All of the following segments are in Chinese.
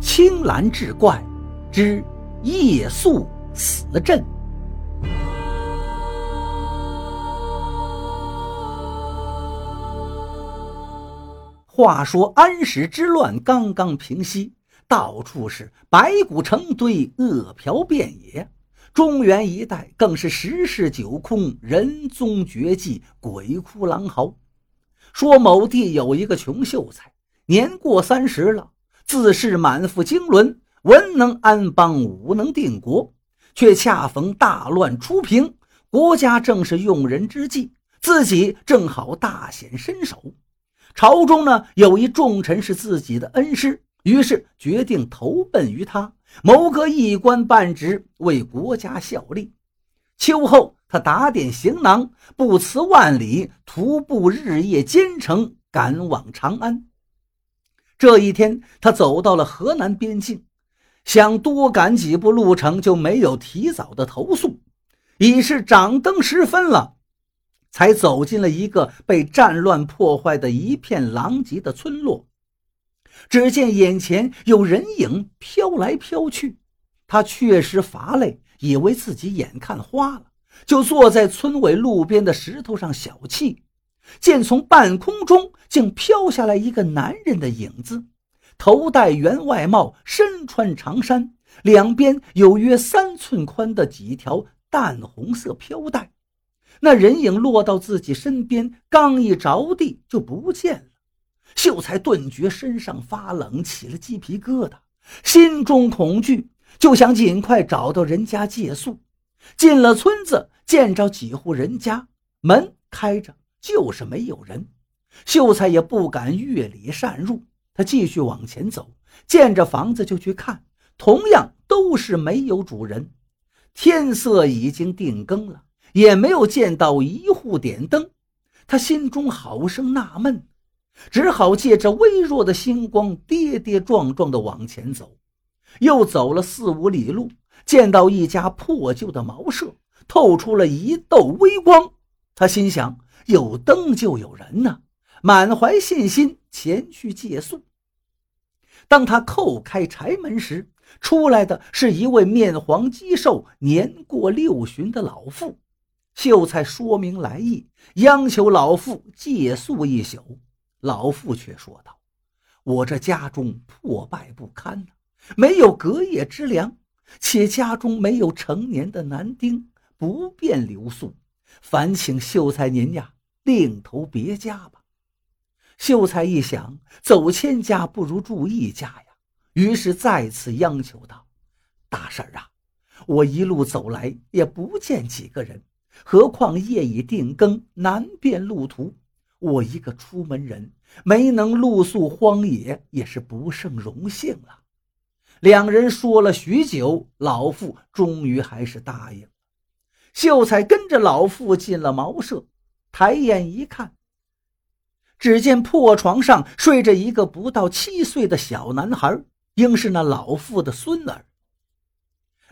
青蓝志怪之夜宿死阵。话说安史之乱刚刚平息，到处是白骨成堆，饿殍遍野。中原一带更是十室九空，人踪绝迹，鬼哭狼嚎。说某地有一个穷秀才，年过三十了，自恃满腹经纶，文能安邦，武能定国，却恰逢大乱初平，国家正是用人之际，自己正好大显身手。朝中呢有一重臣是自己的恩师，于是决定投奔于他，谋个一官半职，为国家效力。秋后，他打点行囊，不辞万里，徒步日夜兼程赶往长安。这一天，他走到了河南边境，想多赶几步路程，就没有提早的投宿，已是掌灯时分了。才走进了一个被战乱破坏的一片狼藉的村落，只见眼前有人影飘来飘去，他确实乏累，以为自己眼看花了，就坐在村尾路边的石头上小憩。见从半空中竟飘下来一个男人的影子，头戴员外帽，身穿长衫，两边有约三寸宽的几条淡红色飘带。那人影落到自己身边，刚一着地就不见了。秀才顿觉身上发冷，起了鸡皮疙瘩，心中恐惧，就想尽快找到人家借宿。进了村子，见着几户人家，门开着，就是没有人。秀才也不敢越里擅入，他继续往前走，见着房子就去看，同样都是没有主人。天色已经定更了。也没有见到一户点灯，他心中好生纳闷，只好借着微弱的星光，跌跌撞撞地往前走。又走了四五里路，见到一家破旧的茅舍，透出了一道微光。他心想：有灯就有人呢，满怀信心前去借宿。当他叩开柴门时，出来的是一位面黄肌瘦、年过六旬的老妇。秀才说明来意，央求老妇借宿一宿。老妇却说道：“我这家中破败不堪呐，没有隔夜之粮，且家中没有成年的男丁，不便留宿。烦请秀才您呀，另投别家吧。”秀才一想，走千家不如住一家呀，于是再次央求道：“大婶啊，我一路走来也不见几个人。”何况夜已定更，难辨路途。我一个出门人，没能露宿荒野，也是不胜荣幸了。两人说了许久，老妇终于还是答应了。秀才跟着老妇进了茅舍，抬眼一看，只见破床上睡着一个不到七岁的小男孩，应是那老妇的孙儿。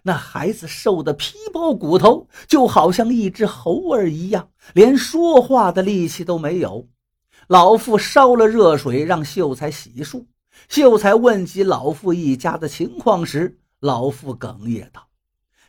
那孩子瘦的皮包骨头，就好像一只猴儿一样，连说话的力气都没有。老妇烧了热水让秀才洗漱。秀才问及老妇一家的情况时，老妇哽咽道：“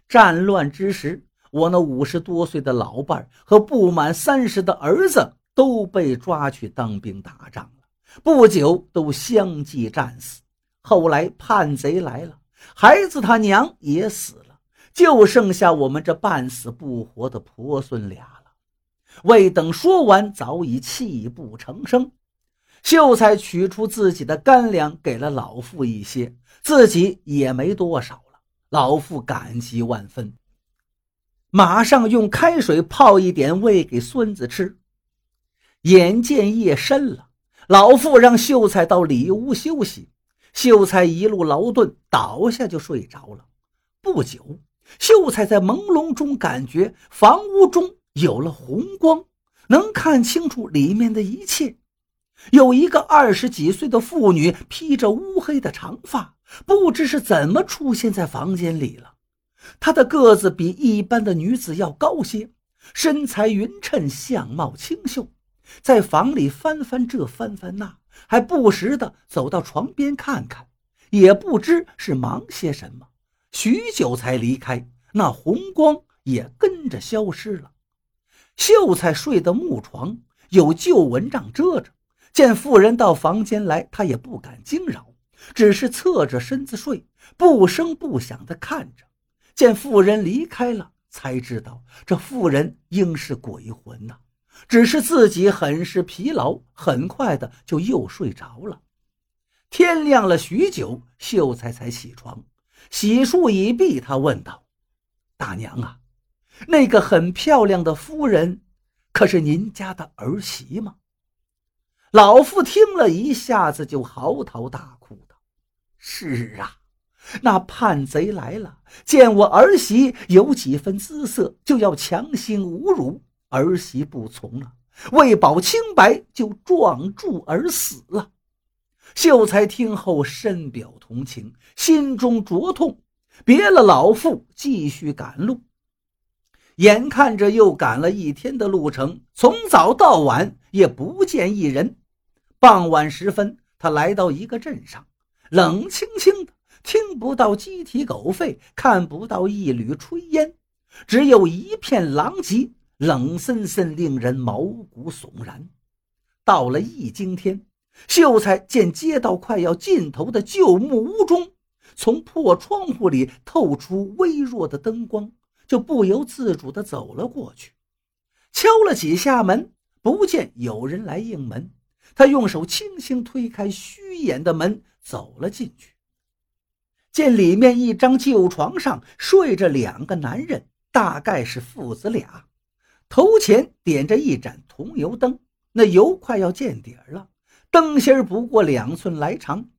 战乱之时，我那五十多岁的老伴和不满三十的儿子都被抓去当兵打仗了，不久都相继战死。后来叛贼来了。”孩子他娘也死了，就剩下我们这半死不活的婆孙俩了。未等说完，早已泣不成声。秀才取出自己的干粮，给了老妇一些，自己也没多少了。老妇感激万分，马上用开水泡一点，喂给孙子吃。眼见夜深了，老妇让秀才到里屋休息。秀才一路劳顿，倒下就睡着了。不久，秀才在朦胧中感觉房屋中有了红光，能看清楚里面的一切。有一个二十几岁的妇女，披着乌黑的长发，不知是怎么出现在房间里了。她的个子比一般的女子要高些，身材匀称，相貌清秀，在房里翻翻这翻翻那。还不时的走到床边看看，也不知是忙些什么，许久才离开，那红光也跟着消失了。秀才睡的木床有旧蚊帐遮着，见妇人到房间来，他也不敢惊扰，只是侧着身子睡，不声不响地看着。见妇人离开了，才知道这妇人应是鬼魂呐。只是自己很是疲劳，很快的就又睡着了。天亮了许久，秀才才起床，洗漱已毕，他问道：“大娘啊，那个很漂亮的夫人，可是您家的儿媳吗？”老妇听了一下子就嚎啕大哭道：“是啊，那叛贼来了，见我儿媳有几分姿色，就要强行侮辱。”儿媳不从了，为保清白，就撞柱而死了。秀才听后深表同情，心中灼痛，别了老妇，继续赶路。眼看着又赶了一天的路程，从早到晚也不见一人。傍晚时分，他来到一个镇上，冷清清的，听不到鸡啼狗吠，看不到一缕炊烟，只有一片狼藉。冷森森，令人毛骨悚然。到了易经天，秀才见街道快要尽头的旧木屋中，从破窗户里透出微弱的灯光，就不由自主地走了过去。敲了几下门，不见有人来应门，他用手轻轻推开虚掩的门，走了进去。见里面一张旧床上睡着两个男人，大概是父子俩。头前点着一盏铜油灯，那油快要见底儿了，灯芯不过两寸来长。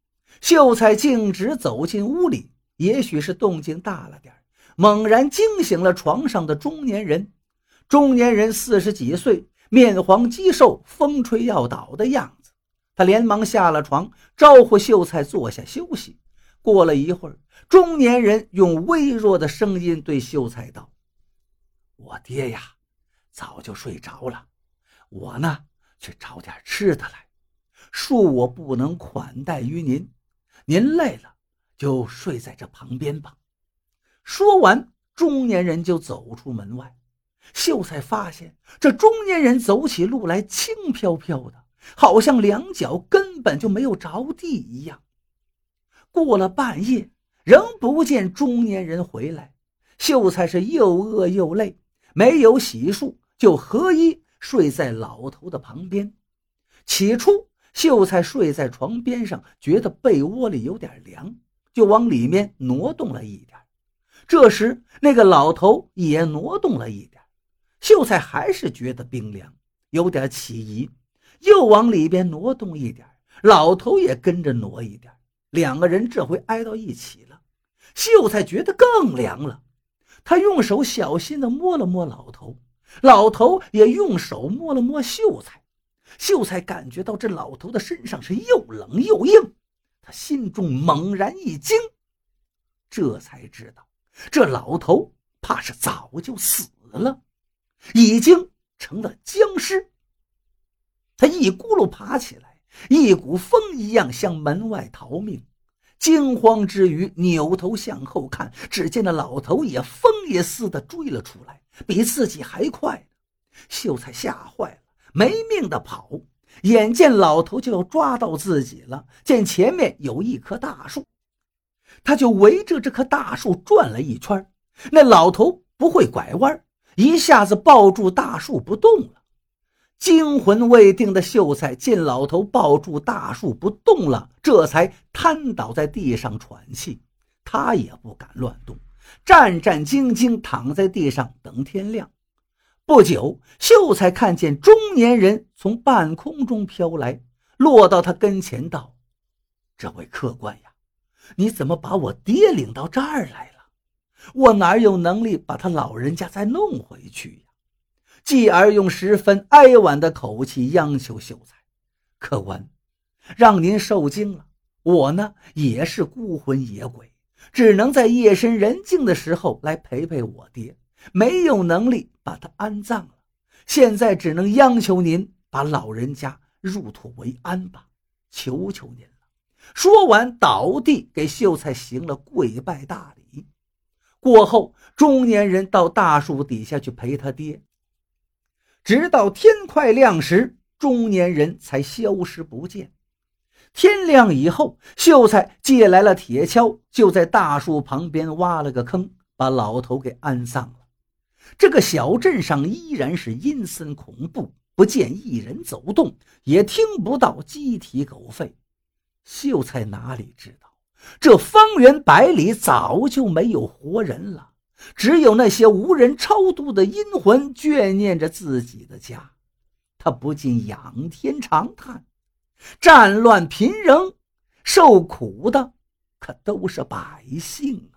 秀才径直走进屋里，也许是动静大了点猛然惊醒了床上的中年人。中年人四十几岁，面黄肌瘦，风吹要倒的样子。他连忙下了床，招呼秀才坐下休息。过了一会儿，中年人用微弱的声音对秀才道：“我爹呀。”早就睡着了，我呢去找点吃的来，恕我不能款待于您。您累了就睡在这旁边吧。说完，中年人就走出门外。秀才发现这中年人走起路来轻飘飘的，好像两脚根本就没有着地一样。过了半夜，仍不见中年人回来，秀才是又饿又累，没有洗漱。就合衣睡在老头的旁边。起初，秀才睡在床边上，觉得被窝里有点凉，就往里面挪动了一点。这时，那个老头也挪动了一点，秀才还是觉得冰凉，有点起疑，又往里边挪动一点，老头也跟着挪一点。两个人这回挨到一起了，秀才觉得更凉了。他用手小心地摸了摸老头。老头也用手摸了摸秀才，秀才感觉到这老头的身上是又冷又硬，他心中猛然一惊，这才知道这老头怕是早就死了，已经成了僵尸。他一咕噜爬起来，一股风一样向门外逃命。惊慌之余，扭头向后看，只见那老头也风也似的追了出来。比自己还快，秀才吓坏了，没命的跑。眼见老头就要抓到自己了，见前面有一棵大树，他就围着这棵大树转了一圈。那老头不会拐弯，一下子抱住大树不动了。惊魂未定的秀才见老头抱住大树不动了，这才瘫倒在地上喘气。他也不敢乱动。战战兢兢躺在地上等天亮。不久，秀才看见中年人从半空中飘来，落到他跟前道：“这位客官呀，你怎么把我爹领到这儿来了？我哪有能力把他老人家再弄回去？”继而用十分哀婉的口气央求秀才：“客官，让您受惊了。我呢，也是孤魂野鬼。”只能在夜深人静的时候来陪陪我爹，没有能力把他安葬了。现在只能央求您把老人家入土为安吧，求求您了！说完，倒地给秀才行了跪拜大礼。过后，中年人到大树底下去陪他爹，直到天快亮时，中年人才消失不见。天亮以后，秀才借来了铁锹，就在大树旁边挖了个坑，把老头给安葬了。这个小镇上依然是阴森恐怖，不见一人走动，也听不到鸡啼狗吠。秀才哪里知道，这方圆百里早就没有活人了，只有那些无人超度的阴魂眷念着自己的家。他不禁仰天长叹：战乱频仍，受苦的可都是百姓啊！